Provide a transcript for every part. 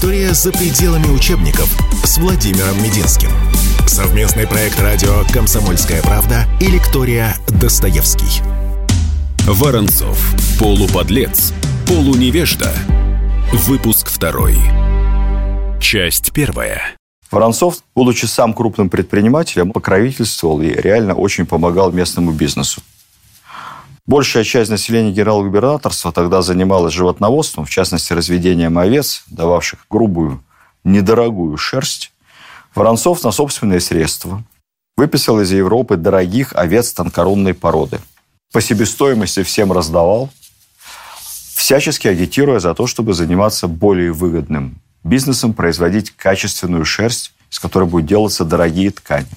История за пределами учебников с Владимиром Мединским. Совместный проект радио «Комсомольская правда» и лектория «Достоевский». Воронцов. Полуподлец. Полуневежда. Выпуск второй. Часть первая. Воронцов, будучи сам крупным предпринимателем, покровительствовал и реально очень помогал местному бизнесу. Большая часть населения генерал-губернаторства тогда занималась животноводством, в частности, разведением овец, дававших грубую, недорогую шерсть. Воронцов на собственные средства выписал из Европы дорогих овец тонкорунной породы. По себестоимости всем раздавал, всячески агитируя за то, чтобы заниматься более выгодным бизнесом, производить качественную шерсть, из которой будут делаться дорогие ткани.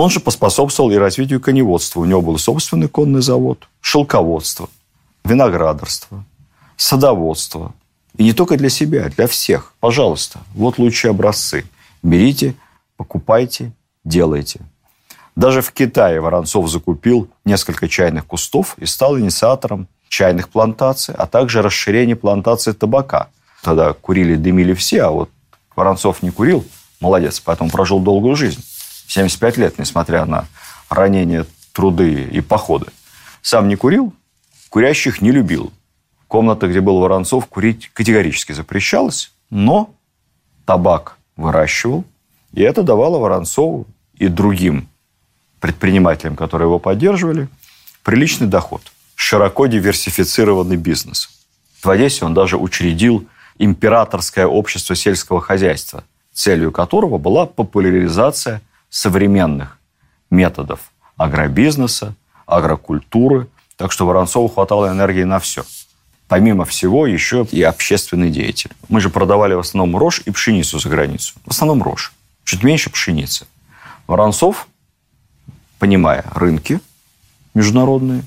Он же поспособствовал и развитию коневодства. У него был собственный конный завод, шелководство, виноградарство, садоводство. И не только для себя, для всех. Пожалуйста, вот лучшие образцы. Берите, покупайте, делайте. Даже в Китае Воронцов закупил несколько чайных кустов и стал инициатором чайных плантаций, а также расширение плантации табака. Тогда курили, дымили все, а вот Воронцов не курил, молодец, поэтому прожил долгую жизнь. 75 лет, несмотря на ранения, труды и походы. Сам не курил, курящих не любил. Комната, где был Воронцов, курить категорически запрещалось, но табак выращивал, и это давало Воронцову и другим предпринимателям, которые его поддерживали, приличный доход, широко диверсифицированный бизнес. В Одессе он даже учредил императорское общество сельского хозяйства, целью которого была популяризация современных методов агробизнеса, агрокультуры. Так что Воронцову хватало энергии на все. Помимо всего, еще и общественный деятель. Мы же продавали в основном рожь и пшеницу за границу. В основном рожь. Чуть меньше пшеницы. Воронцов, понимая рынки международные,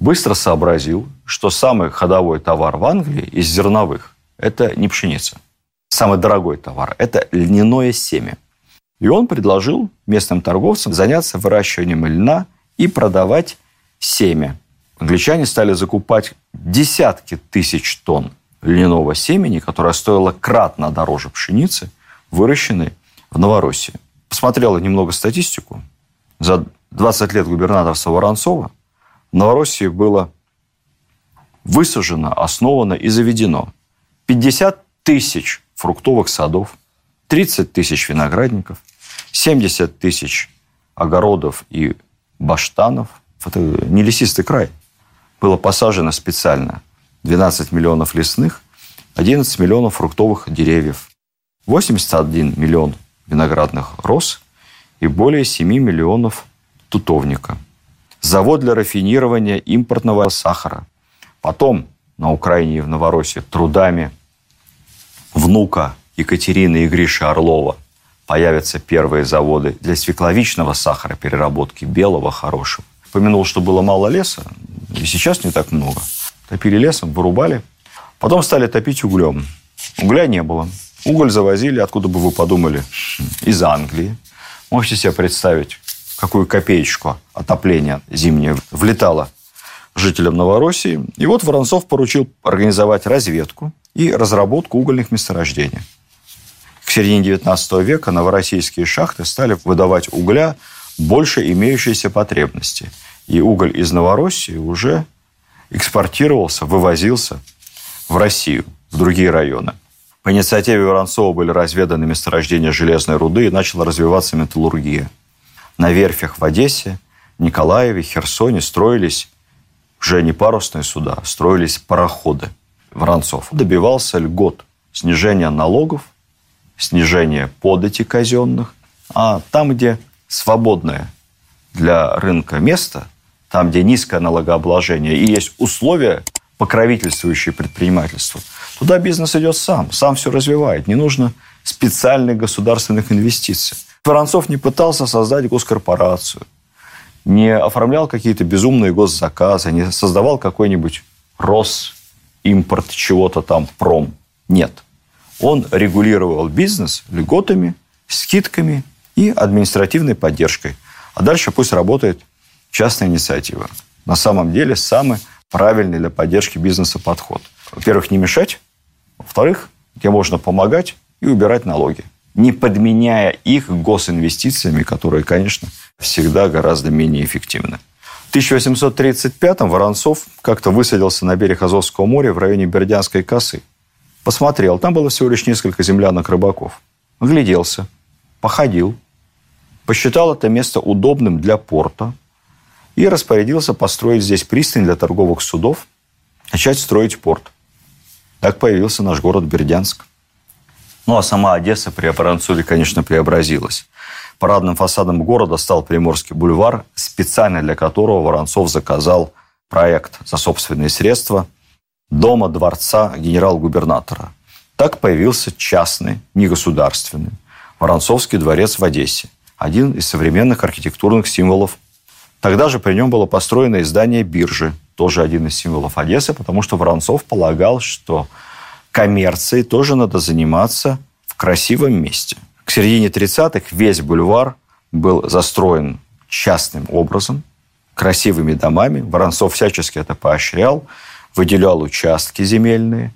быстро сообразил, что самый ходовой товар в Англии из зерновых – это не пшеница. Самый дорогой товар – это льняное семя. И он предложил местным торговцам заняться выращиванием льна и продавать семя. Англичане стали закупать десятки тысяч тонн льняного семени, которое стоило кратно дороже пшеницы, выращенной в Новороссии. Посмотрела немного статистику. За 20 лет губернаторства Воронцова в Новороссии было высажено, основано и заведено 50 тысяч фруктовых садов, 30 тысяч виноградников – 70 тысяч огородов и баштанов. Это не лесистый край. Было посажено специально 12 миллионов лесных, 11 миллионов фруктовых деревьев, 81 миллион виноградных роз и более 7 миллионов тутовника. Завод для рафинирования импортного сахара. Потом на Украине и в Новороссии трудами внука Екатерины и Гриши Орлова появятся первые заводы для свекловичного сахара, переработки белого хорошего. Помянул, что было мало леса, и сейчас не так много. Топили лесом, вырубали. Потом стали топить углем. Угля не было. Уголь завозили, откуда бы вы подумали, из Англии. Можете себе представить, какую копеечку отопления зимнее влетало жителям Новороссии. И вот Воронцов поручил организовать разведку и разработку угольных месторождений середине 19 века новороссийские шахты стали выдавать угля больше имеющейся потребности. И уголь из Новороссии уже экспортировался, вывозился в Россию, в другие районы. По инициативе Воронцова были разведаны месторождения железной руды и начала развиваться металлургия. На верфях в Одессе, Николаеве, Херсоне строились уже не парусные суда, строились пароходы. Воронцов добивался льгот, снижения налогов снижение подати казенных, а там, где свободное для рынка место, там, где низкое налогообложение и есть условия, покровительствующие предпринимательству, туда бизнес идет сам, сам все развивает. Не нужно специальных государственных инвестиций. Воронцов не пытался создать госкорпорацию, не оформлял какие-то безумные госзаказы, не создавал какой-нибудь Рос, импорт чего-то там, пром. Нет он регулировал бизнес льготами, скидками и административной поддержкой. А дальше пусть работает частная инициатива. На самом деле самый правильный для поддержки бизнеса подход. Во-первых, не мешать. Во-вторых, где можно помогать и убирать налоги, не подменяя их госинвестициями, которые, конечно, всегда гораздо менее эффективны. В 1835-м Воронцов как-то высадился на берег Азовского моря в районе Бердянской косы. Посмотрел, там было всего лишь несколько землянок рыбаков. Гляделся, походил, посчитал это место удобным для порта и распорядился построить здесь пристань для торговых судов, начать строить порт. Так появился наш город Бердянск. Ну, а сама Одесса при Апаранцуле, конечно, преобразилась. Парадным фасадом города стал Приморский бульвар, специально для которого Воронцов заказал проект за собственные средства дома дворца генерал-губернатора. Так появился частный, негосударственный, Воронцовский дворец в Одессе, один из современных архитектурных символов. Тогда же при нем было построено издание биржи, тоже один из символов Одессы, потому что Воронцов полагал, что коммерцией тоже надо заниматься в красивом месте. К середине 30-х весь бульвар был застроен частным образом, красивыми домами. Воронцов всячески это поощрял, выделял участки земельные,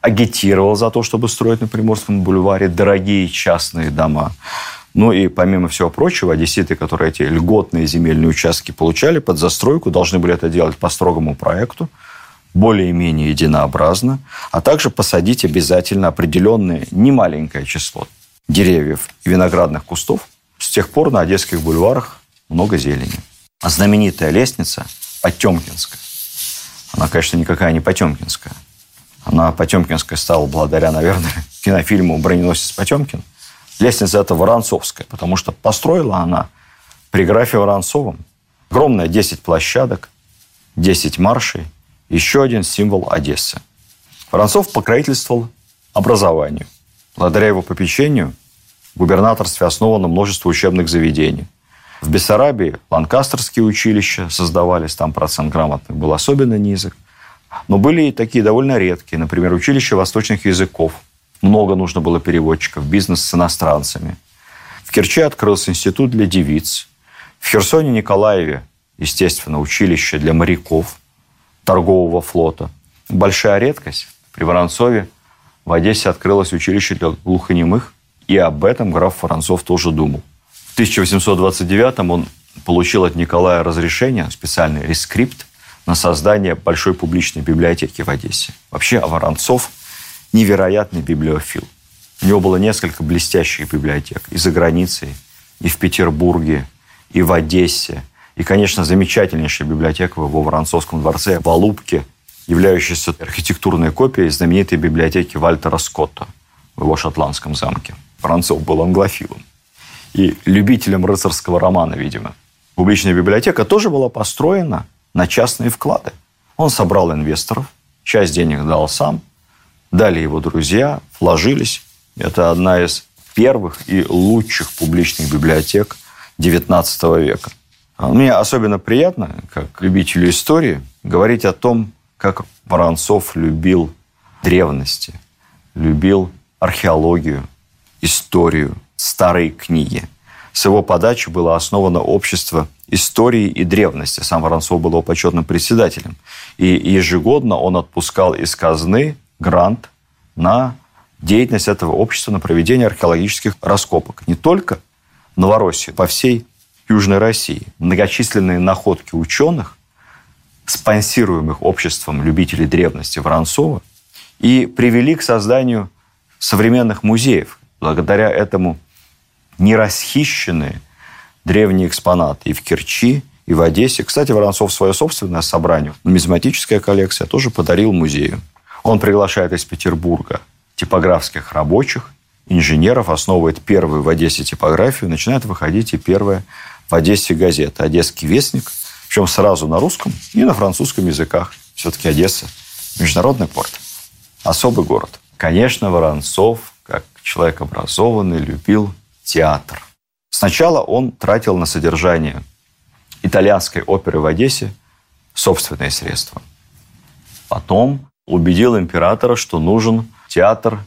агитировал за то, чтобы строить на Приморском бульваре дорогие частные дома. Ну и помимо всего прочего, одесситы, которые эти льготные земельные участки получали под застройку, должны были это делать по строгому проекту, более-менее единообразно, а также посадить обязательно определенное немаленькое число деревьев и виноградных кустов. С тех пор на одесских бульварах много зелени. А знаменитая лестница Потемкинская. Она, конечно, никакая не Потемкинская. Она Потемкинская стала благодаря, наверное, кинофильму «Броненосец Потемкин». Лестница эта Воронцовская, потому что построила она при графе Воронцовом. Огромная 10 площадок, 10 маршей, еще один символ Одессы. Воронцов покровительствовал образованию. Благодаря его попечению в губернаторстве основано множество учебных заведений. В Бессарабии ланкастерские училища создавались, там процент грамотных был особенно низок. Но были и такие довольно редкие, например, училище восточных языков – много нужно было переводчиков, бизнес с иностранцами. В Керчи открылся институт для девиц. В Херсоне Николаеве, естественно, училище для моряков торгового флота. Большая редкость. При Воронцове в Одессе открылось училище для глухонемых, и об этом граф Воронцов тоже думал. В 1829 он получил от Николая разрешение, специальный рескрипт, на создание большой публичной библиотеки в Одессе. Вообще Воронцов – невероятный библиофил. У него было несколько блестящих библиотек и за границей, и в Петербурге, и в Одессе. И, конечно, замечательнейшая библиотека в его Воронцовском дворце в Алубке, являющаяся архитектурной копией знаменитой библиотеки Вальтера Скотта в его шотландском замке. Воронцов был англофилом и любителем рыцарского романа, видимо. Публичная библиотека тоже была построена на частные вклады. Он собрал инвесторов, часть денег дал сам – дали его друзья, вложились. Это одна из первых и лучших публичных библиотек XIX века. А мне особенно приятно, как любителю истории, говорить о том, как Воронцов любил древности, любил археологию, историю, старые книги. С его подачи было основано общество истории и древности. Сам Воронцов был его почетным председателем. И ежегодно он отпускал из казны грант на деятельность этого общества, на проведение археологических раскопок. Не только в Новороссии, по всей Южной России. Многочисленные находки ученых, спонсируемых обществом любителей древности Воронцова, и привели к созданию современных музеев. Благодаря этому не расхищенные древние экспонаты и в Керчи, и в Одессе. Кстати, Воронцов свое собственное собрание, нумизматическая коллекция, тоже подарил музею. Он приглашает из Петербурга типографских рабочих, инженеров, основывает первую в Одессе типографию, начинает выходить и первая в Одессе газета «Одесский вестник», причем сразу на русском и на французском языках. Все-таки Одесса – международный порт, особый город. Конечно, Воронцов, как человек образованный, любил театр. Сначала он тратил на содержание итальянской оперы в Одессе собственные средства. Потом убедил императора, что нужен театр,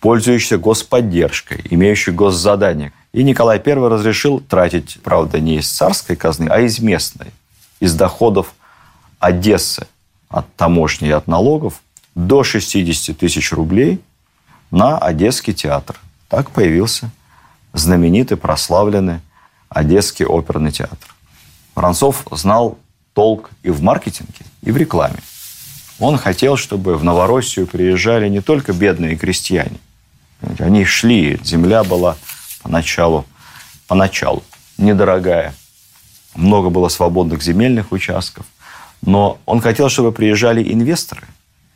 пользующийся господдержкой, имеющий госзадание. И Николай I разрешил тратить, правда, не из царской казны, а из местной, из доходов Одессы от таможни и от налогов до 60 тысяч рублей на Одесский театр. Так появился знаменитый, прославленный Одесский оперный театр. Воронцов знал толк и в маркетинге, и в рекламе. Он хотел, чтобы в Новороссию приезжали не только бедные крестьяне. Они шли, земля была поначалу, поначалу недорогая. Много было свободных земельных участков. Но он хотел, чтобы приезжали инвесторы,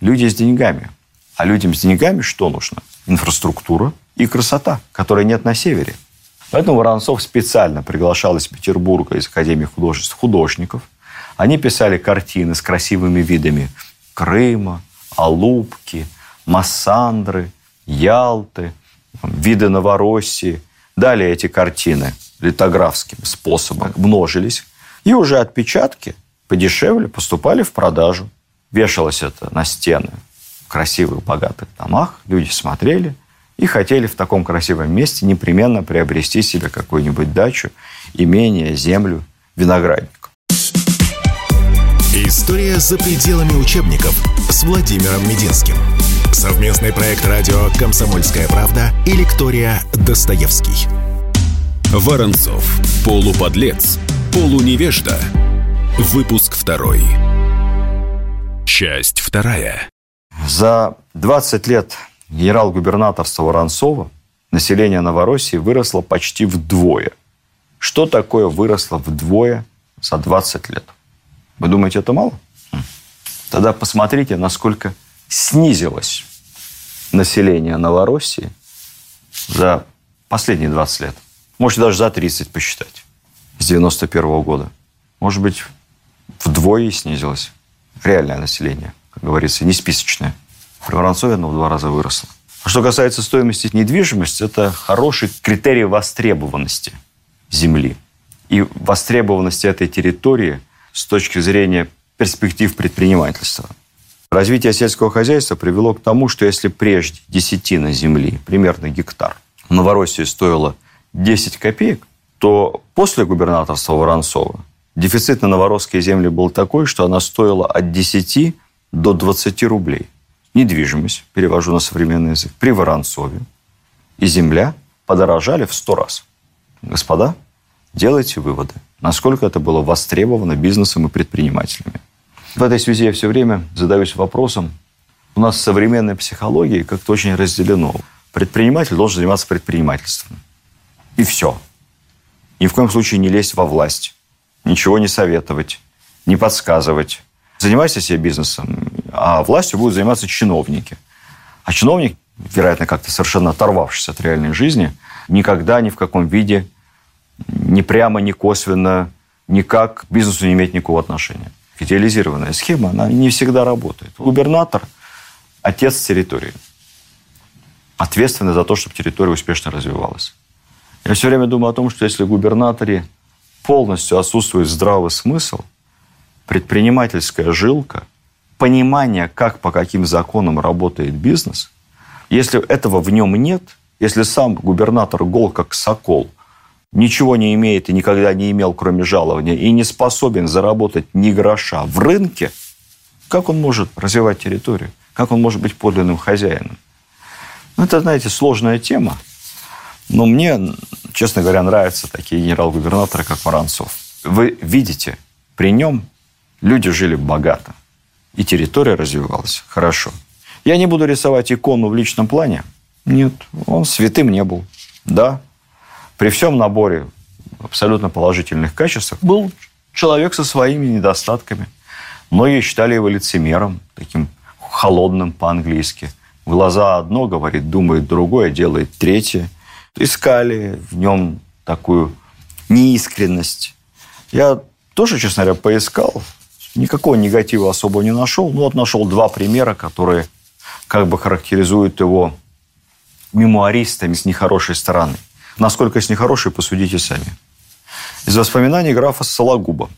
люди с деньгами. А людям с деньгами что нужно? Инфраструктура и красота, которой нет на севере. Поэтому Воронцов специально приглашал из Петербурга, из Академии художеств, художников. Они писали картины с красивыми видами Крыма, Алупки, Массандры, Ялты, виды Новороссии. Далее эти картины литографским способом множились. И уже отпечатки подешевле поступали в продажу. Вешалось это на стены в красивых, богатых домах. Люди смотрели и хотели в таком красивом месте непременно приобрести себе какую-нибудь дачу, имение, землю, виноградник. История за пределами учебников с Владимиром Мединским. Совместный проект радио «Комсомольская правда» и лектория «Достоевский». Воронцов. Полуподлец. Полуневежда. Выпуск второй. Часть вторая. За 20 лет генерал-губернаторства Воронцова население Новороссии выросло почти вдвое. Что такое выросло вдвое за 20 лет? Вы думаете, это мало? Хм. Тогда посмотрите, насколько снизилось население Новороссии за последние 20 лет. Можете даже за 30 посчитать. С 91 -го года. Может быть, вдвое снизилось реальное население, как говорится, не списочное. При Воронцове оно в два раза выросло. А что касается стоимости недвижимости, это хороший критерий востребованности земли. И востребованности этой территории – с точки зрения перспектив предпринимательства. Развитие сельского хозяйства привело к тому, что если прежде десятина земли, примерно гектар, в Новороссии стоила 10 копеек, то после губернаторства Воронцова дефицит на новоросские земли был такой, что она стоила от 10 до 20 рублей. Недвижимость, перевожу на современный язык, при Воронцове и земля подорожали в 100 раз. Господа, делайте выводы насколько это было востребовано бизнесом и предпринимателями. В этой связи я все время задаюсь вопросом, у нас в современной психологии как-то очень разделено. Предприниматель должен заниматься предпринимательством. И все. Ни в коем случае не лезть во власть, ничего не советовать, не подсказывать. Занимайся себе бизнесом, а властью будут заниматься чиновники. А чиновник, вероятно, как-то совершенно оторвавшись от реальной жизни, никогда ни в каком виде ни прямо, ни косвенно, никак к бизнесу не имеет никакого отношения. Идеализированная схема, она не всегда работает. Губернатор – отец территории. Ответственный за то, чтобы территория успешно развивалась. Я все время думаю о том, что если губернаторе полностью отсутствует здравый смысл, предпринимательская жилка, понимание, как по каким законам работает бизнес, если этого в нем нет, если сам губернатор гол как сокол – ничего не имеет и никогда не имел, кроме жалования, и не способен заработать ни гроша в рынке, как он может развивать территорию? Как он может быть подлинным хозяином? Ну, это, знаете, сложная тема. Но мне, честно говоря, нравятся такие генерал-губернаторы, как Воронцов. Вы видите, при нем люди жили богато. И территория развивалась хорошо. Я не буду рисовать икону в личном плане. Нет, он святым не был. Да, при всем наборе абсолютно положительных качеств был человек со своими недостатками. Многие считали его лицемером, таким холодным по-английски. В глаза одно говорит, думает другое, делает третье. Искали в нем такую неискренность. Я тоже, честно говоря, поискал. Никакого негатива особо не нашел. Ну, вот нашел два примера, которые как бы характеризуют его мемуаристами с нехорошей стороны. Насколько с нехорошей, посудите сами. Из воспоминаний графа Сологуба.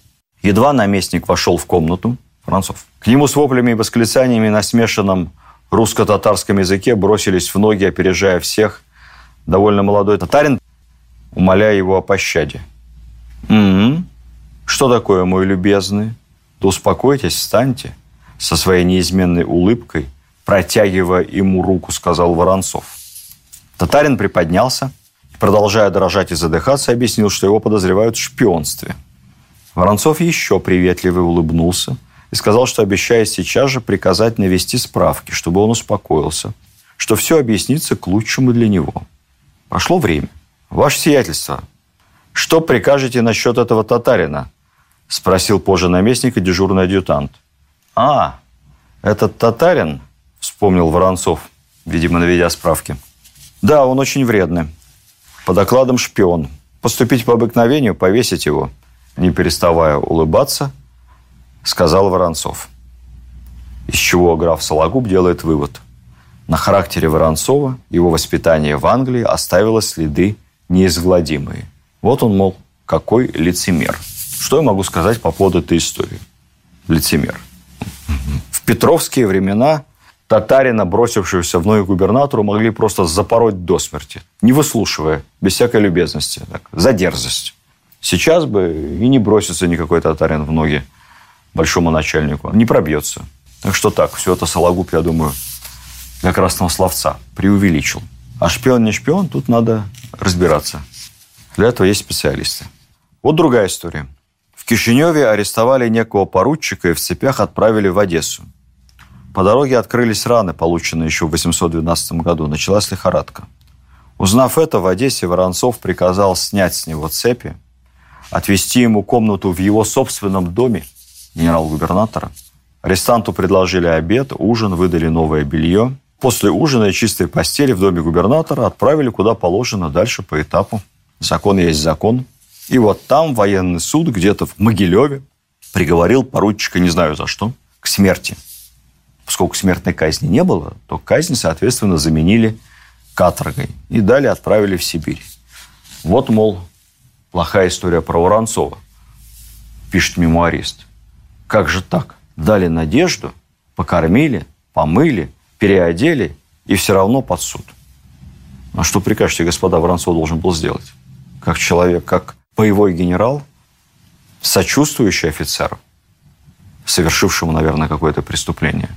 Едва наместник вошел в комнату, Францов, к нему с воплями и восклицаниями на смешанном русско-татарском языке бросились в ноги, опережая всех. Довольно молодой татарин, умоляя его о пощаде. «М-м, что такое, мой любезный? Да успокойтесь, встаньте». Со своей неизменной улыбкой протягивая ему руку, сказал Воронцов. Татарин приподнялся, продолжая дрожать и задыхаться, объяснил, что его подозревают в шпионстве. Воронцов еще приветливо улыбнулся и сказал, что обещает сейчас же приказать навести справки, чтобы он успокоился, что все объяснится к лучшему для него. Прошло время. «Ваше сиятельство, что прикажете насчет этого татарина?» – спросил позже наместника дежурный адъютант. «А, этот татарин?» – вспомнил Воронцов, видимо, наведя справки. «Да, он очень вредный. По докладам шпион. Поступить по обыкновению, повесить его». Не переставая улыбаться, сказал Воронцов. Из чего граф Сологуб делает вывод. На характере Воронцова его воспитание в Англии оставило следы неизгладимые. Вот он, мол, какой лицемер. Что я могу сказать по поводу этой истории? Лицемер. В петровские времена татарина, бросившегося в ноги губернатору, могли просто запороть до смерти, не выслушивая, без всякой любезности, так, за дерзость. Сейчас бы и не бросится никакой татарин в ноги большому начальнику, не пробьется. Так что так, все это Сологуб, я думаю, для красного словца преувеличил. А шпион не шпион, тут надо разбираться. Для этого есть специалисты. Вот другая история. В Кишиневе арестовали некого поручика и в цепях отправили в Одессу. По дороге открылись раны, полученные еще в 812 году. Началась лихорадка. Узнав это, в Одессе Воронцов приказал снять с него цепи, отвести ему комнату в его собственном доме генерал-губернатора. Арестанту предложили обед, ужин, выдали новое белье. После ужина и чистой постели в доме губернатора отправили куда положено, дальше по этапу. Закон есть закон. И вот там военный суд где-то в Могилеве приговорил поручика, не знаю за что, к смерти. Поскольку смертной казни не было, то казнь, соответственно, заменили каторгой. И далее отправили в Сибирь. Вот, мол, плохая история про Воронцова, пишет мемуарист. Как же так? Дали надежду, покормили, помыли, переодели и все равно под суд. А что прикажете, господа, Воронцов должен был сделать? Как человек, как боевой генерал, сочувствующий офицеру, совершившему, наверное, какое-то преступление.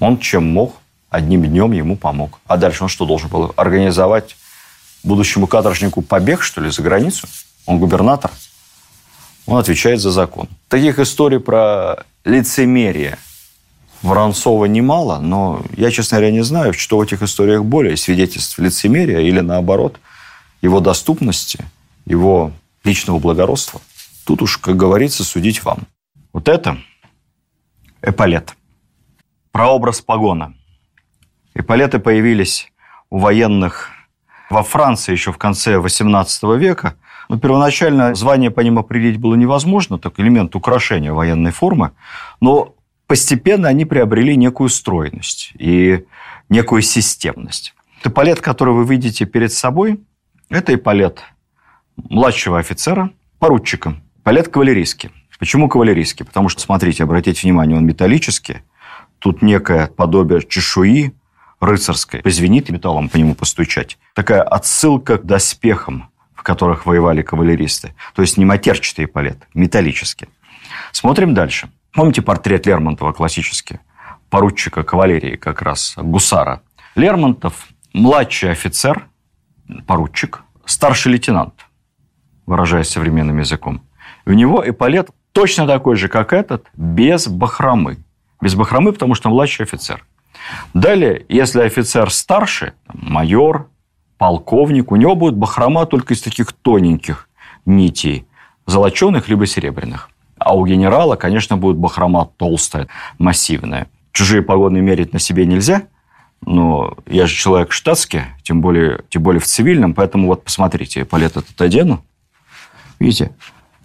Он чем мог, одним днем ему помог. А дальше он что должен был? Организовать будущему каторжнику побег, что ли, за границу? Он губернатор – он отвечает за закон. Таких историй про лицемерие Воронцова немало, но я, честно говоря, не знаю, что в этих историях более свидетельств лицемерия или, наоборот, его доступности, его личного благородства. Тут уж, как говорится, судить вам. Вот это эполет. Прообраз погона. Эполеты появились у военных во Франции еще в конце XVIII века – но первоначально звание по ним определить было невозможно, так элемент украшения военной формы, но постепенно они приобрели некую стройность и некую системность. Эполет, который вы видите перед собой, это эполет младшего офицера, поручика, эполет кавалерийский. Почему кавалерийский? Потому что, смотрите, обратите внимание, он металлический, тут некое подобие чешуи рыцарской. Позвенит металлом по нему постучать. Такая отсылка к доспехам в которых воевали кавалеристы. То есть не матерчатый эполет, металлический. Смотрим дальше. Помните портрет Лермонтова классический? Поручика кавалерии как раз, гусара. Лермонтов – младший офицер, поручик, старший лейтенант, выражаясь современным языком. У него эполет точно такой же, как этот, без бахромы. Без бахромы, потому что младший офицер. Далее, если офицер старше, майор, полковник, у него будет бахрома только из таких тоненьких нитей, золоченых либо серебряных. А у генерала, конечно, будет бахрома толстая, массивная. Чужие погоны мерить на себе нельзя, но я же человек штатский, тем более, тем более в цивильном, поэтому вот посмотрите, эполет этот одену. Видите,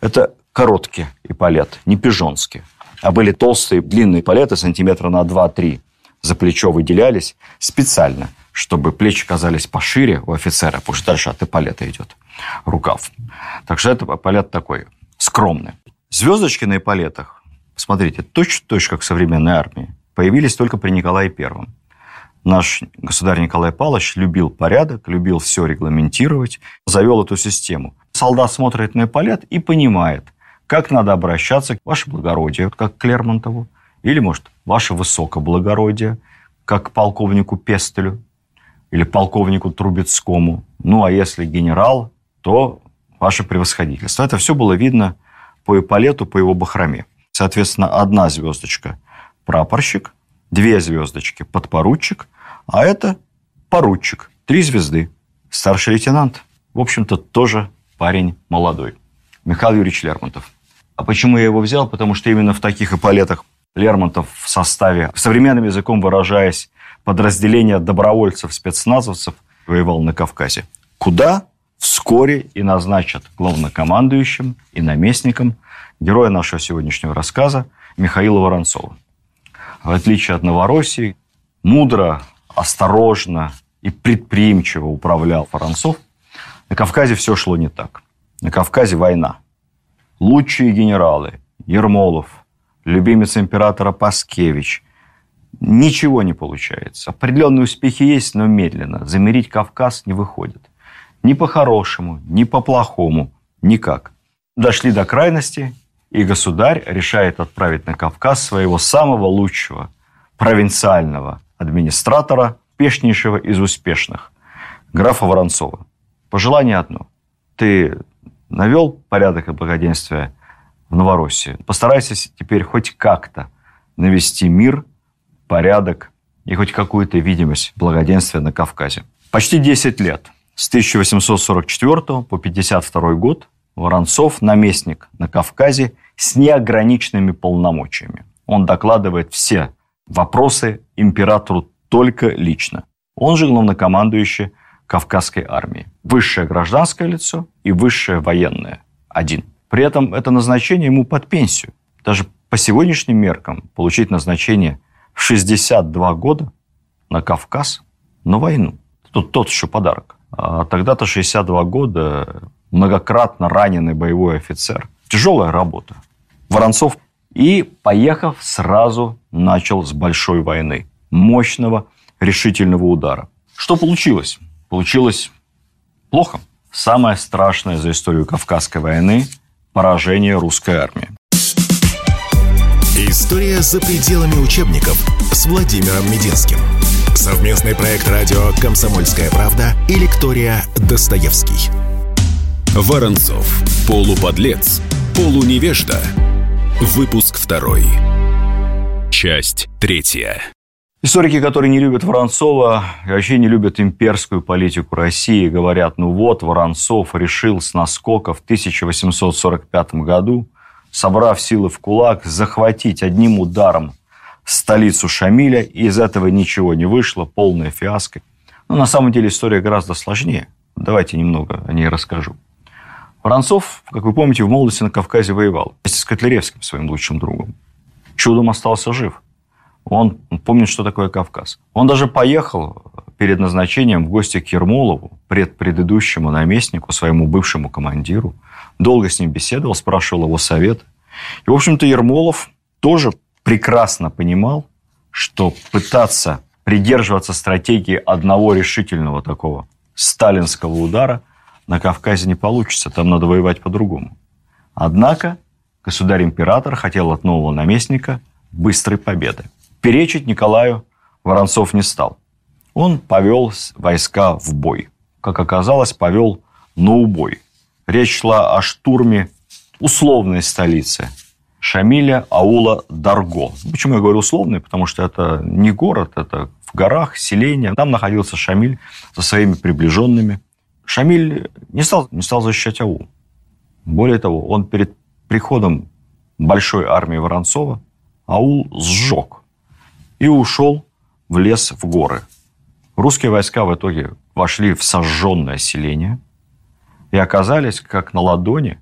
это короткий эполет, не пижонский. А были толстые, длинные эполеты, сантиметра на 2-3, за плечо выделялись специально – чтобы плечи казались пошире у офицера, потому что дальше от эполета идет рукав. Так что это эполет такой скромный. Звездочки на эполетах, смотрите, точно-точно как в современной армии, появились только при Николае Первом. Наш государь Николай Павлович любил порядок, любил все регламентировать, завел эту систему. Солдат смотрит на эполет и понимает, как надо обращаться к ваше благородие, как к Лермонтову, Или, может, ваше высокоблагородие, как полковнику Пестелю или полковнику Трубецкому. Ну, а если генерал, то ваше превосходительство. Это все было видно по эполету, по его бахроме. Соответственно, одна звездочка – прапорщик, две звездочки – подпоручик, а это поручик, три звезды, старший лейтенант. В общем-то, тоже парень молодой. Михаил Юрьевич Лермонтов. А почему я его взял? Потому что именно в таких эполетах Лермонтов в составе, современным языком выражаясь, подразделения добровольцев-спецназовцев воевал на Кавказе. Куда вскоре и назначат главнокомандующим и наместником героя нашего сегодняшнего рассказа Михаила Воронцова. В отличие от Новороссии, мудро, осторожно и предприимчиво управлял Воронцов, на Кавказе все шло не так. На Кавказе война. Лучшие генералы Ермолов, любимец императора Паскевич. Ничего не получается. Определенные успехи есть, но медленно. Замерить Кавказ не выходит. Ни по-хорошему, ни по-плохому. Никак. Дошли до крайности, и государь решает отправить на Кавказ своего самого лучшего провинциального администратора, успешнейшего из успешных, графа Воронцова. Пожелание одно. Ты навел порядок и благоденствие в Новороссии. Постарайся теперь хоть как-то навести мир, порядок и хоть какую-то видимость благоденствия на Кавказе. Почти 10 лет, с 1844 по 52 год, Воронцов – наместник на Кавказе с неограниченными полномочиями. Он докладывает все вопросы императору только лично. Он же главнокомандующий Кавказской армии. Высшее гражданское лицо и высшее военное. Один. При этом это назначение ему под пенсию. Даже по сегодняшним меркам получить назначение в 62 года на Кавказ на войну. Тут тот еще подарок. А тогда-то 62 года многократно раненый боевой офицер. Тяжелая работа. Воронцов и, поехав, сразу начал с большой войны. Мощного решительного удара. Что получилось? Получилось плохо. Самое страшное за историю Кавказской войны – поражение русской армии. История за пределами учебников с Владимиром Мединским. Совместный проект радио «Комсомольская правда» и лектория «Достоевский». Воронцов. Полуподлец. Полуневежда. Выпуск второй. Часть третья. Историки, которые не любят Воронцова вообще не любят имперскую политику России, говорят, ну вот, Воронцов решил с наскока в 1845 году, собрав силы в кулак, захватить одним ударом столицу Шамиля, и из этого ничего не вышло, полная фиаско. Но на самом деле история гораздо сложнее. Давайте немного о ней расскажу. Воронцов, как вы помните, в молодости на Кавказе воевал вместе с Котляревским, своим лучшим другом. Чудом остался жив – он помнит, что такое Кавказ. Он даже поехал перед назначением в гости к Ермолову, пред предыдущему наместнику, своему бывшему командиру. Долго с ним беседовал, спрашивал его совет. И, в общем-то, Ермолов тоже прекрасно понимал, что пытаться придерживаться стратегии одного решительного такого сталинского удара на Кавказе не получится. Там надо воевать по-другому. Однако государь-император хотел от нового наместника быстрой победы. Перечить Николаю Воронцов не стал. Он повел войска в бой. Как оказалось, повел на убой. Речь шла о штурме условной столицы Шамиля аула Дарго. Почему я говорю условный? Потому что это не город, это в горах, селение. Там находился Шамиль со своими приближенными. Шамиль не стал, не стал защищать аул. Более того, он перед приходом большой армии Воронцова аул сжег и ушел в лес в горы. Русские войска в итоге вошли в сожженное селение и оказались, как на ладони,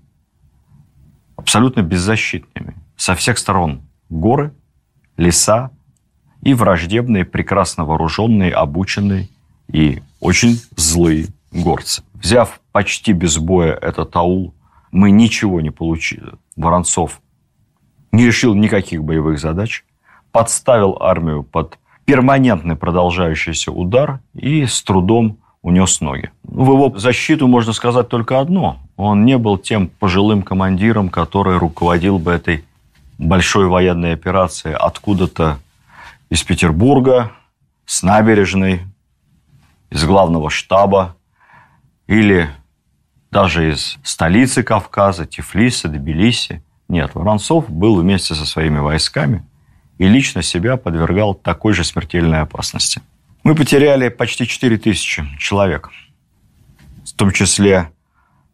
абсолютно беззащитными. Со всех сторон горы, леса и враждебные, прекрасно вооруженные, обученные и очень злые горцы. Взяв почти без боя этот аул, мы ничего не получили. Воронцов не решил никаких боевых задач – подставил армию под перманентный продолжающийся удар и с трудом унес ноги. В его защиту можно сказать только одно. Он не был тем пожилым командиром, который руководил бы этой большой военной операции откуда-то из Петербурга, с набережной, из главного штаба или даже из столицы Кавказа, Тифлиса, Тбилиси. Нет, Воронцов был вместе со своими войсками и лично себя подвергал такой же смертельной опасности. Мы потеряли почти 4 тысячи человек, в том числе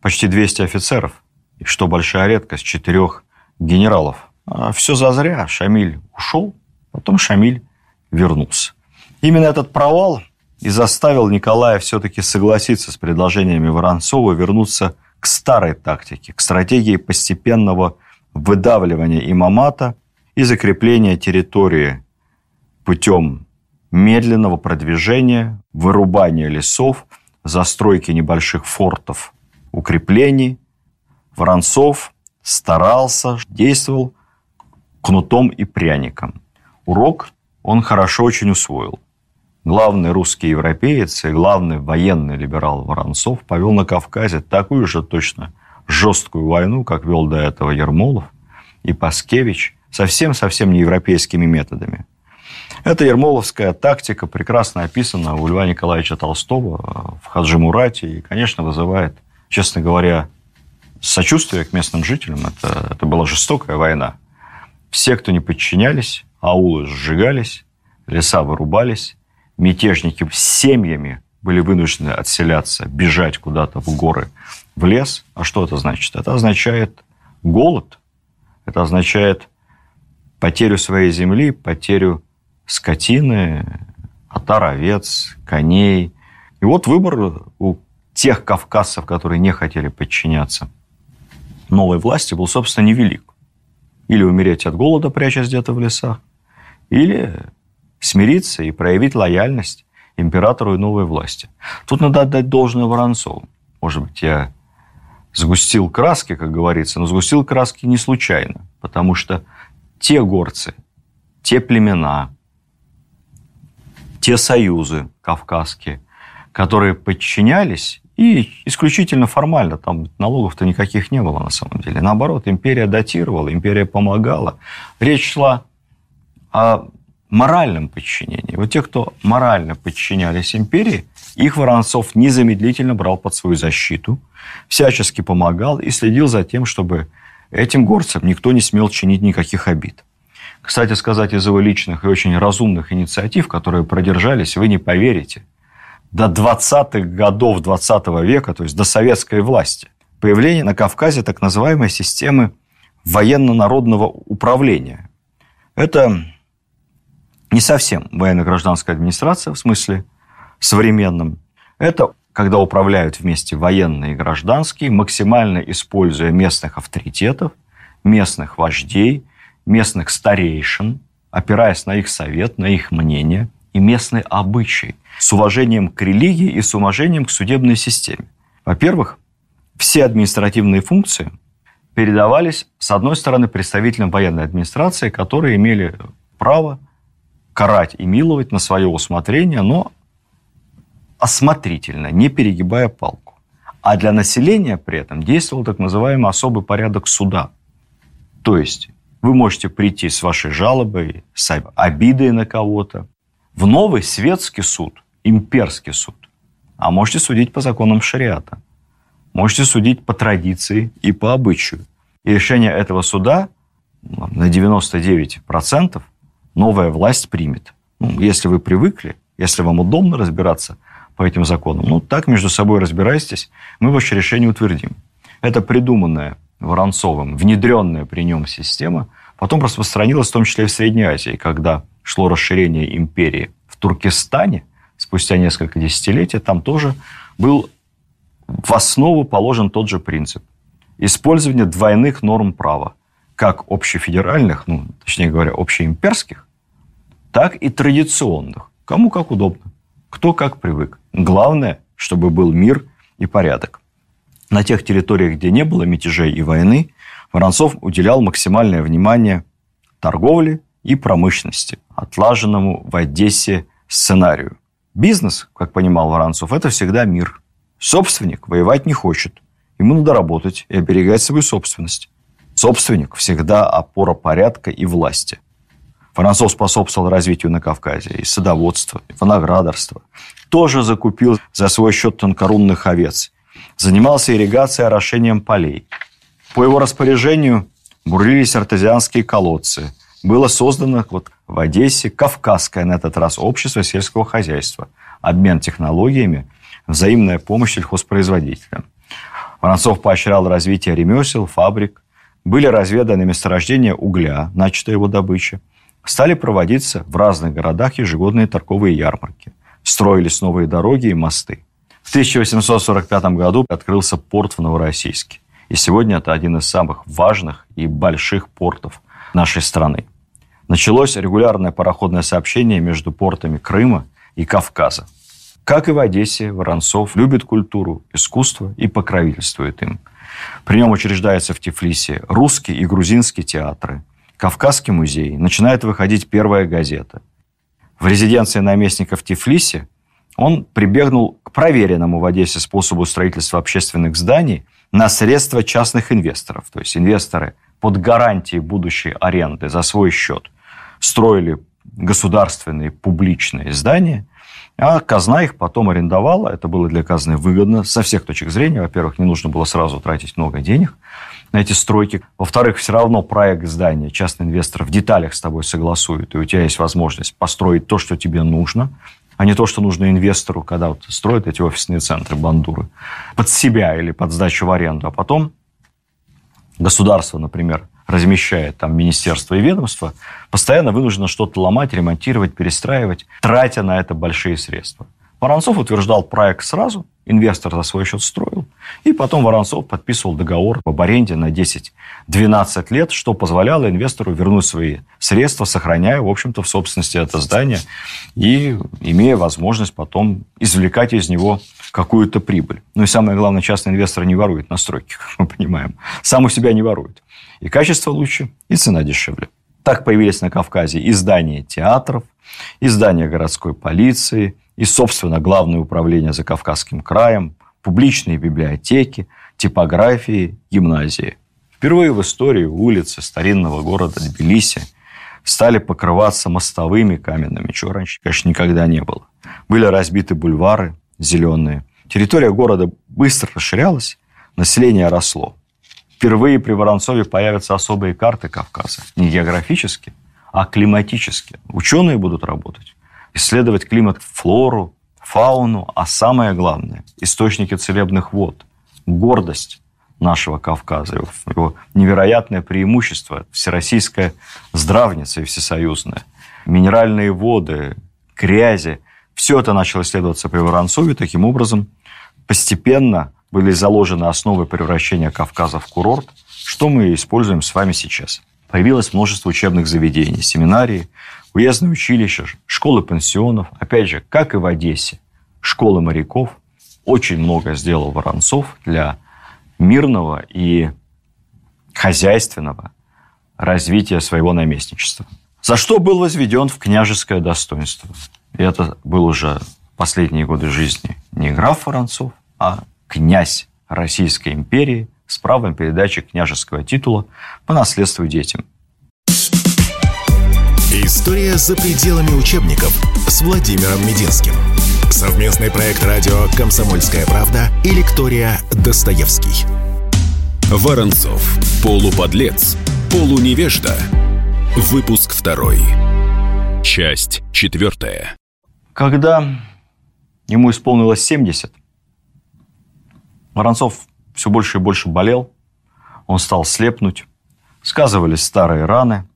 почти 200 офицеров, и, что большая редкость, четырех генералов. А все зазря. Шамиль ушел, потом Шамиль вернулся. Именно этот провал и заставил Николая все-таки согласиться с предложениями Воронцова вернуться к старой тактике, к стратегии постепенного выдавливания имамата и закрепления территории путем медленного продвижения, вырубания лесов, застройки небольших фортов, укреплений. Воронцов старался, действовал кнутом и пряником. Урок он хорошо очень усвоил. Главный русский европеец и главный военный либерал Воронцов повел на Кавказе такую же точно жесткую войну, как вел до этого Ермолов и Паскевич, совсем-совсем не европейскими методами. Эта ермоловская тактика прекрасно описана у Льва Николаевича Толстого в Хаджи Мурате и, конечно, вызывает, честно говоря, сочувствие к местным жителям. Это, это была жестокая война. Все, кто не подчинялись, аулы сжигались, леса вырубались, мятежники с семьями были вынуждены отселяться, бежать куда-то в горы, в лес. А что это значит? Это означает голод, это означает потерю своей земли, потерю скотины, отар овец, коней. И вот выбор у тех кавказцев, которые не хотели подчиняться новой власти, был, собственно, невелик. Или умереть от голода, прячась где-то в лесах, или смириться и проявить лояльность императору и новой власти. Тут надо отдать должное Воронцову. Может быть, я сгустил краски, как говорится, но сгустил краски не случайно, потому что те горцы, те племена, те союзы кавказские, которые подчинялись и исключительно формально, там налогов-то никаких не было на самом деле. Наоборот, империя датировала, империя помогала. Речь шла о моральном подчинении. Вот те, кто морально подчинялись империи, их Воронцов незамедлительно брал под свою защиту, всячески помогал и следил за тем, чтобы этим горцам никто не смел чинить никаких обид. Кстати сказать, из его личных и очень разумных инициатив, которые продержались, вы не поверите, до 20-х годов 20 -го века, то есть до советской власти. Появление на Кавказе так называемой системы военно-народного управления. Это не совсем военно-гражданская администрация в смысле современном. Это когда управляют вместе военные и гражданские, максимально используя местных авторитетов, местных вождей, местных старейшин, опираясь на их совет, на их мнение и местные обычаи, с уважением к религии и с уважением к судебной системе. Во-первых, все административные функции передавались, с одной стороны, представителям военной администрации, которые имели право карать и миловать на свое усмотрение, но осмотрительно, не перегибая палку. А для населения при этом действовал так называемый особый порядок суда. То есть вы можете прийти с вашей жалобой, с обидой на кого-то в новый светский суд, имперский суд. А можете судить по законам шариата. Можете судить по традиции и по обычаю. И решение этого суда на 99% новая власть примет. Ну, если вы привыкли, если вам удобно разбираться по этим законам, ну, так между собой разбирайтесь, мы ваше решение утвердим. Это придуманная Воронцовым, внедренная при нем система, потом распространилась в том числе и в Средней Азии, когда шло расширение империи в Туркестане, спустя несколько десятилетий, там тоже был в основу положен тот же принцип. Использование двойных норм права как общефедеральных, ну, точнее говоря, общеимперских, так и традиционных. Кому как удобно, кто как привык. Главное, чтобы был мир и порядок. На тех территориях, где не было мятежей и войны, Воронцов уделял максимальное внимание торговле и промышленности, отлаженному в Одессе сценарию. Бизнес, как понимал Воронцов, это всегда мир. Собственник воевать не хочет. Ему надо работать и оберегать свою собственность. Собственник всегда опора порядка и власти. Воронцов способствовал развитию на Кавказе и садоводства, и виноградарства. Тоже закупил за свой счет тонкорунных овец. Занимался ирригацией и орошением полей. По его распоряжению бурлились артезианские колодцы. Было создано вот в Одессе Кавказское на этот раз общество сельского хозяйства. Обмен технологиями, взаимная помощь сельхозпроизводителям. Воронцов поощрял развитие ремесел, фабрик. Были разведаны месторождения угля, начатая его добыча. Стали проводиться в разных городах ежегодные торговые ярмарки. Строились новые дороги и мосты. В 1845 году открылся порт в Новороссийске. И сегодня это один из самых важных и больших портов нашей страны. Началось регулярное пароходное сообщение между портами Крыма и Кавказа. Как и в Одессе, Воронцов любит культуру, искусство и покровительствует им. При нем учреждается в Тифлисе русский и грузинский театры, Кавказский музей, начинает выходить первая газета. В резиденции наместника в Тифлисе он прибегнул к проверенному в Одессе способу строительства общественных зданий на средства частных инвесторов. То есть инвесторы под гарантией будущей аренды за свой счет строили государственные публичные здания, а казна их потом арендовала. Это было для казны выгодно со всех точек зрения. Во-первых, не нужно было сразу тратить много денег на эти стройки. Во-вторых, все равно проект здания частный инвестор в деталях с тобой согласует, и у тебя есть возможность построить то, что тебе нужно, а не то, что нужно инвестору, когда вот строят эти офисные центры, бандуры, под себя или под сдачу в аренду. А потом государство, например, размещает там министерство и ведомство, постоянно вынуждено что-то ломать, ремонтировать, перестраивать, тратя на это большие средства. Воронцов утверждал проект сразу, инвестор за свой счет строил, и потом Воронцов подписывал договор об аренде на 10-12 лет, что позволяло инвестору вернуть свои средства, сохраняя, в общем-то, в собственности это здание и имея возможность потом извлекать из него какую-то прибыль. Ну и самое главное, частный инвестор не ворует на стройке, как мы понимаем. Сам у себя не ворует. И качество лучше, и цена дешевле. Так появились на Кавказе и здания театров, и здания городской полиции, и, собственно, Главное управление за Кавказским краем, публичные библиотеки, типографии, гимназии. Впервые в истории улицы старинного города Тбилиси стали покрываться мостовыми каменными, чего раньше, конечно, никогда не было. Были разбиты бульвары зеленые. Территория города быстро расширялась, население росло. Впервые при Воронцове появятся особые карты Кавказа. Не географические, а климатические. Ученые будут работать, исследовать климат, флору, фауну, а самое главное – источники целебных вод, гордость нашего Кавказа, его невероятное преимущество, всероссийская здравница и всесоюзная, минеральные воды, грязи – все это начало исследоваться при Воронцове. Таким образом, постепенно были заложены основы превращения Кавказа в курорт, что мы используем с вами сейчас. Появилось множество учебных заведений, семинарии, уездные училища, школы пансионов. Опять же, как и в Одессе, школы моряков. Очень много сделал Воронцов для мирного и хозяйственного развития своего наместничества. За что был возведен в княжеское достоинство. И это был уже последние годы жизни не граф Воронцов, а князь Российской империи с правом передачи княжеского титула по наследству детям. История за пределами учебников с Владимиром Мединским. Совместный проект радио «Комсомольская правда» и лектория «Достоевский». Воронцов. Полуподлец. Полуневежда. Выпуск второй. Часть четвертая. Когда ему исполнилось 70, Воронцов все больше и больше болел, он стал слепнуть, сказывались старые раны.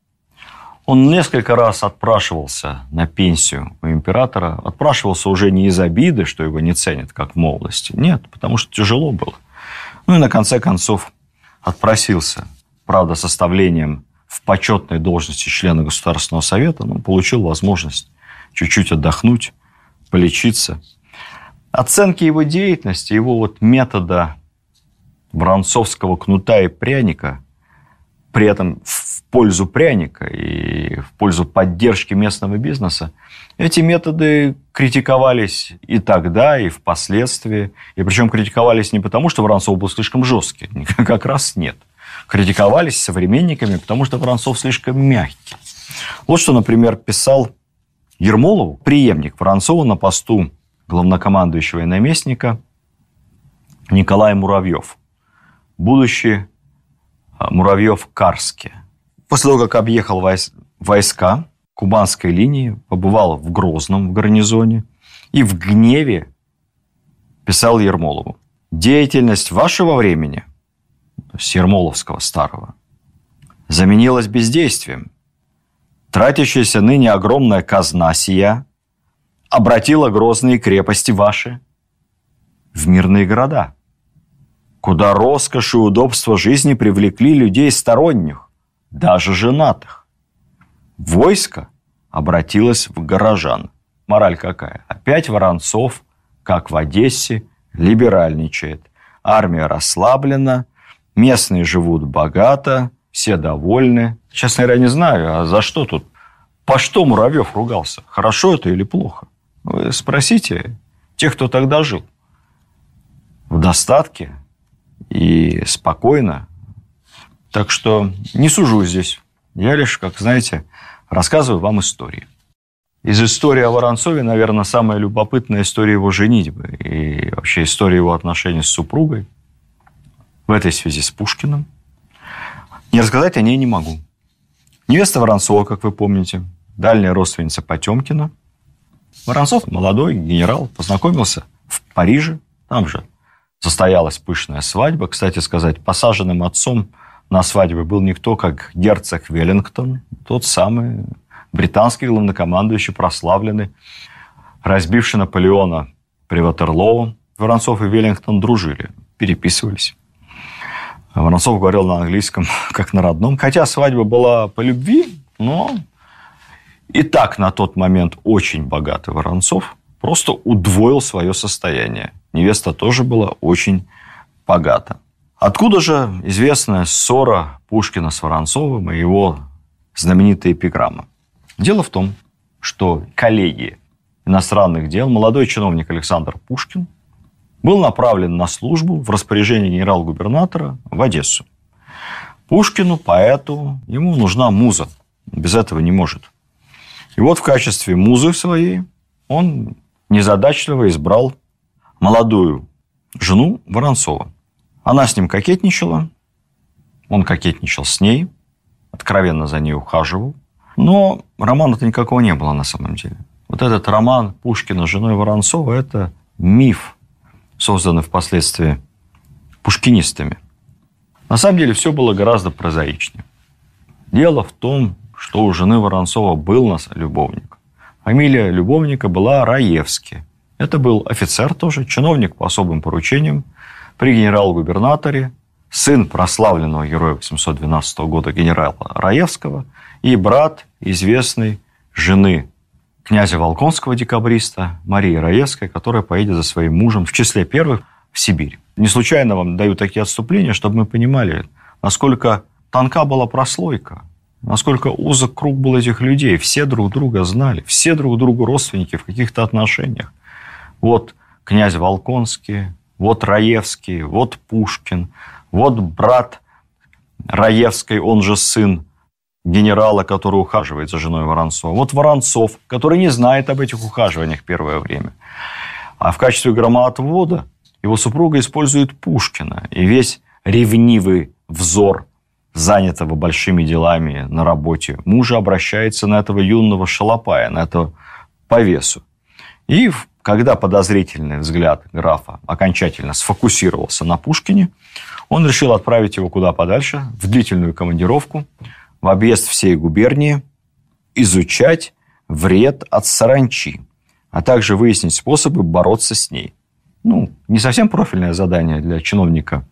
Он несколько раз отпрашивался на пенсию у императора. Отпрашивался уже не из обиды, что его не ценят, как в молодости. Нет, потому что тяжело было. Ну и на конце концов отпросился. Правда, составлением в почетной должности члена Государственного Совета, но получил возможность чуть-чуть отдохнуть, полечиться. Оценки его деятельности, его вот метода Воронцовского кнута и пряника, при этом в пользу пряника и в пользу поддержки местного бизнеса, эти методы критиковались и тогда, и впоследствии. И причем критиковались не потому, что Воронцов был слишком жесткий, как раз нет. критиковались современниками, потому что Воронцов слишком мягкий. Вот что, например, писал Ермолову, преемник Воронцова на посту главнокомандующего и наместника Николай Муравьев, будущий а, Муравьев Карске. После того, как объехал войска Кубанской линии, побывал в Грозном, в гарнизоне, и в гневе писал Ермолову. Деятельность вашего времени, то Ермоловского старого, заменилась бездействием. Тратящаяся ныне огромная казна сия обратила грозные крепости ваши в мирные города, куда роскошь и удобство жизни привлекли людей сторонних, даже женатых. Войско обратилось в горожан. Мораль какая? Опять Воронцов, как в Одессе, либеральничает. Армия расслаблена, местные живут богато, все довольны. Честно говоря, не знаю, а за что тут? По что Муравьев ругался? Хорошо это или плохо? Вы спросите тех, кто тогда жил. В достатке и спокойно. Так что не сужу здесь. Я лишь, как знаете, рассказываю вам истории. Из истории о Воронцове, наверное, самая любопытная история его женитьбы и вообще история его отношений с супругой. В этой связи с Пушкиным. Не рассказать о ней не могу. Невеста Воронцова, как вы помните, дальняя родственница Потемкина. Воронцов, молодой генерал, познакомился в Париже. Там же состоялась пышная свадьба. Кстати сказать, посаженным отцом на свадьбе был никто, как герцог Веллингтон, тот самый британский главнокомандующий, прославленный, разбивший Наполеона при Ватерлоу. Воронцов и Веллингтон дружили, переписывались. Воронцов говорил на английском, как на родном. Хотя свадьба была по любви, но и так на тот момент очень богатый Воронцов просто удвоил свое состояние. Невеста тоже была очень богата. Откуда же известная ссора Пушкина с Воронцовым и его знаменитая эпиграмма? Дело в том, что коллеги иностранных дел, молодой чиновник Александр Пушкин, был направлен на службу в распоряжение генерал-губернатора в Одессу. Пушкину, поэту, ему нужна муза. Без этого не может. И вот в качестве музы своей он незадачливо избрал молодую жену Воронцова. Она с ним кокетничала, он кокетничал с ней, откровенно за ней ухаживал. Но романа-то никакого не было на самом деле. Вот этот роман Пушкина с женой Воронцова – это миф, созданный впоследствии пушкинистами. На самом деле все было гораздо прозаичнее. Дело в том, что у жены Воронцова был нас любовник. Фамилия любовника была Раевский. Это был офицер тоже, чиновник по особым поручениям при генерал-губернаторе, сын прославленного героя 812 года генерала Раевского и брат известной жены князя Волконского декабриста Марии Раевской, которая поедет за своим мужем в числе первых в Сибирь. Не случайно вам даю такие отступления, чтобы мы понимали, насколько тонка была прослойка насколько узок круг был этих людей. Все друг друга знали, все друг другу родственники в каких-то отношениях. Вот князь Волконский, вот Раевский, вот Пушкин, вот брат Раевской, он же сын генерала, который ухаживает за женой Воронцова. Вот Воронцов, который не знает об этих ухаживаниях первое время. А в качестве громоотвода его супруга использует Пушкина. И весь ревнивый взор занятого большими делами на работе, мужа обращается на этого юного шалопая, на этого повесу. И когда подозрительный взгляд графа окончательно сфокусировался на Пушкине, он решил отправить его куда подальше, в длительную командировку, в объезд всей губернии, изучать вред от саранчи, а также выяснить способы бороться с ней. Ну, не совсем профильное задание для чиновника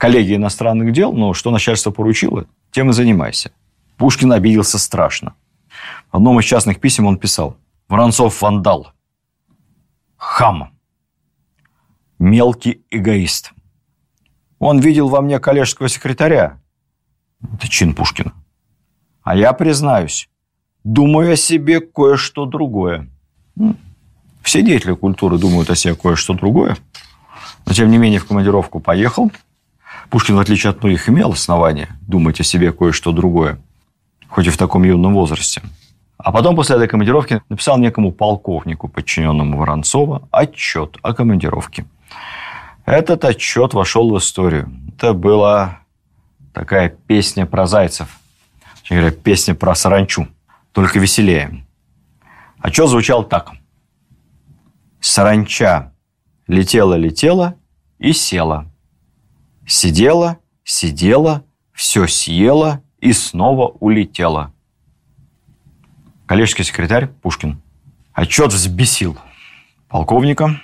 коллеги иностранных дел, но что начальство поручило, тем и занимайся. Пушкин обиделся страшно. В одном из частных писем он писал «Воронцов вандал, хам, мелкий эгоист. Он видел во мне коллежского секретаря». Это чин Пушкина. А я признаюсь, думаю о себе кое-что другое. Ну, все деятели культуры думают о себе кое-что другое. Но, тем не менее, в командировку поехал – Пушкин, в отличие от многих, имел основания думать о себе кое-что другое, хоть и в таком юном возрасте. А потом, после этой командировки, написал некому полковнику, подчиненному Воронцова, отчет о командировке. Этот отчет вошел в историю. Это была такая песня про зайцев. Говоря, песня про саранчу, только веселее. Отчет звучал так. Саранча летела-летела и села. Сидела, сидела, все съела и снова улетела. Коллежский секретарь Пушкин. Отчет взбесил полковника.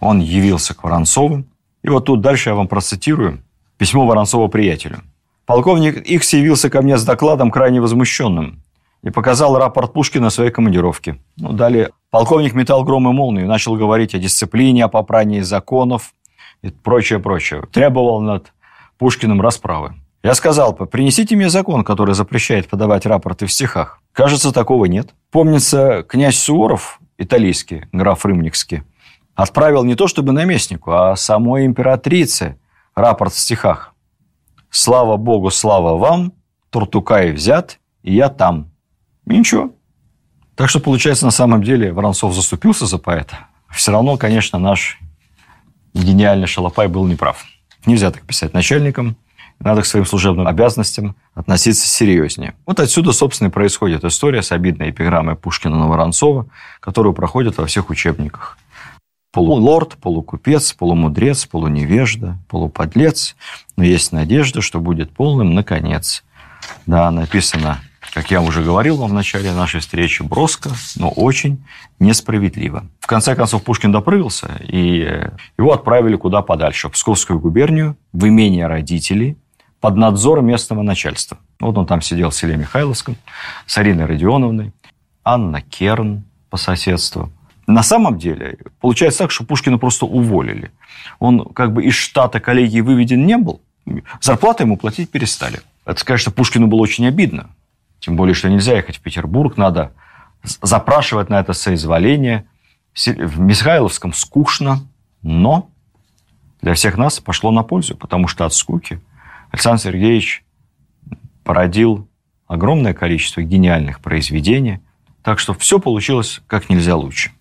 Он явился к Воронцову. И вот тут дальше я вам процитирую письмо Воронцова приятелю. Полковник Икс явился ко мне с докладом крайне возмущенным и показал рапорт Пушкина своей командировке. Ну, далее полковник метал гром и молнию, начал говорить о дисциплине, о попрании законов и прочее, прочее. Требовал над Пушкиным расправы. Я сказал, принесите мне закон, который запрещает подавать рапорты в стихах. Кажется, такого нет. Помнится, князь Суворов, италийский, граф Рымникский, отправил не то чтобы наместнику, а самой императрице рапорт в стихах. «Слава Богу, слава вам, Туртукай взят, и я там». И ничего. Так что, получается, на самом деле Воронцов заступился за поэта. Все равно, конечно, наш гениальный Шалопай был неправ. Нельзя так писать начальникам. Надо к своим служебным обязанностям относиться серьезнее. Вот отсюда, собственно, и происходит история с обидной эпиграммой Пушкина на которую проходит во всех учебниках. Полулорд, полукупец, полумудрец, полуневежда, полуподлец. Но есть надежда, что будет полным наконец. Да, написано, как я уже говорил вам в начале нашей встречи, броско, но очень несправедливо. В конце концов, Пушкин допрыгался, и его отправили куда подальше, в Псковскую губернию, в имение родителей, под надзор местного начальства. Вот он там сидел в селе Михайловском с Ариной Родионовной, Анна Керн по соседству. На самом деле, получается так, что Пушкина просто уволили. Он как бы из штата коллегии выведен не был, зарплату ему платить перестали. Это, конечно, Пушкину было очень обидно. Тем более, что нельзя ехать в Петербург, надо запрашивать на это соизволение. В Михайловском скучно, но для всех нас пошло на пользу, потому что от скуки Александр Сергеевич породил огромное количество гениальных произведений, так что все получилось как нельзя лучше.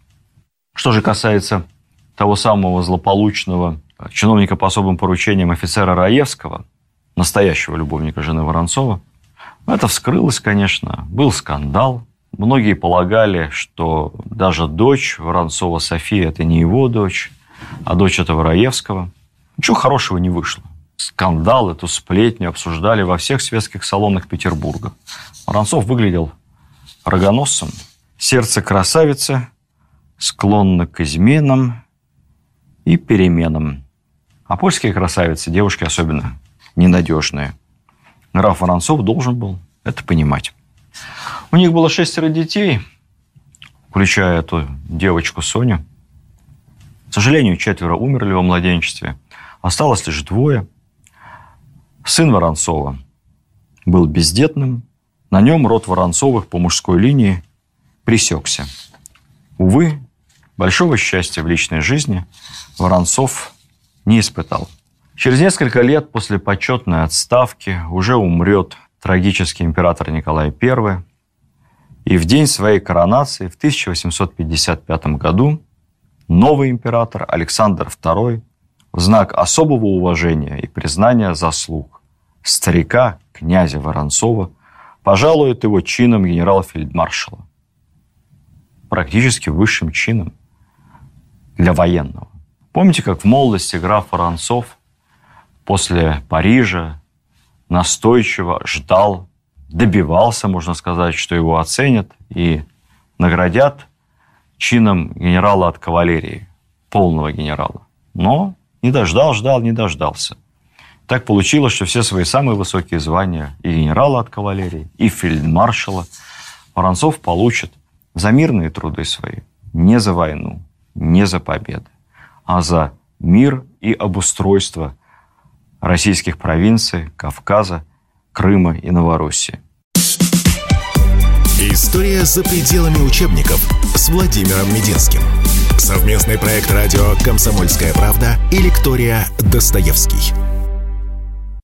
Что же касается того самого злополучного чиновника по особым поручениям офицера Раевского, настоящего любовника жены Воронцова, это вскрылось, конечно, был скандал. Многие полагали, что даже дочь Воронцова София – это не его дочь, а дочь этого Раевского. Ничего хорошего не вышло скандал, эту сплетню обсуждали во всех светских салонах Петербурга. Воронцов выглядел рогоносцем. Сердце красавицы склонно к изменам и переменам. А польские красавицы, девушки особенно ненадежные. Граф Воронцов должен был это понимать. У них было шестеро детей, включая эту девочку Соню. К сожалению, четверо умерли во младенчестве. Осталось лишь двое – Сын Воронцова был бездетным, на нем род Воронцовых по мужской линии пресекся. Увы, большого счастья в личной жизни Воронцов не испытал. Через несколько лет после почетной отставки уже умрет трагический император Николай I, и в день своей коронации в 1855 году новый император Александр II в знак особого уважения и признания заслуг старика, князя Воронцова, пожалует его чином генерала-фельдмаршала. Практически высшим чином для военного. Помните, как в молодости граф Воронцов после Парижа настойчиво ждал, добивался, можно сказать, что его оценят и наградят чином генерала от кавалерии, полного генерала. Но не дождал, ждал, не дождался. Так получилось, что все свои самые высокие звания и генерала от кавалерии, и фельдмаршала Воронцов получит за мирные труды свои, не за войну, не за победы, а за мир и обустройство российских провинций, Кавказа, Крыма и Новороссии. История за пределами учебников с Владимиром Мединским. Совместный проект радио «Комсомольская правда» и лектория «Достоевский».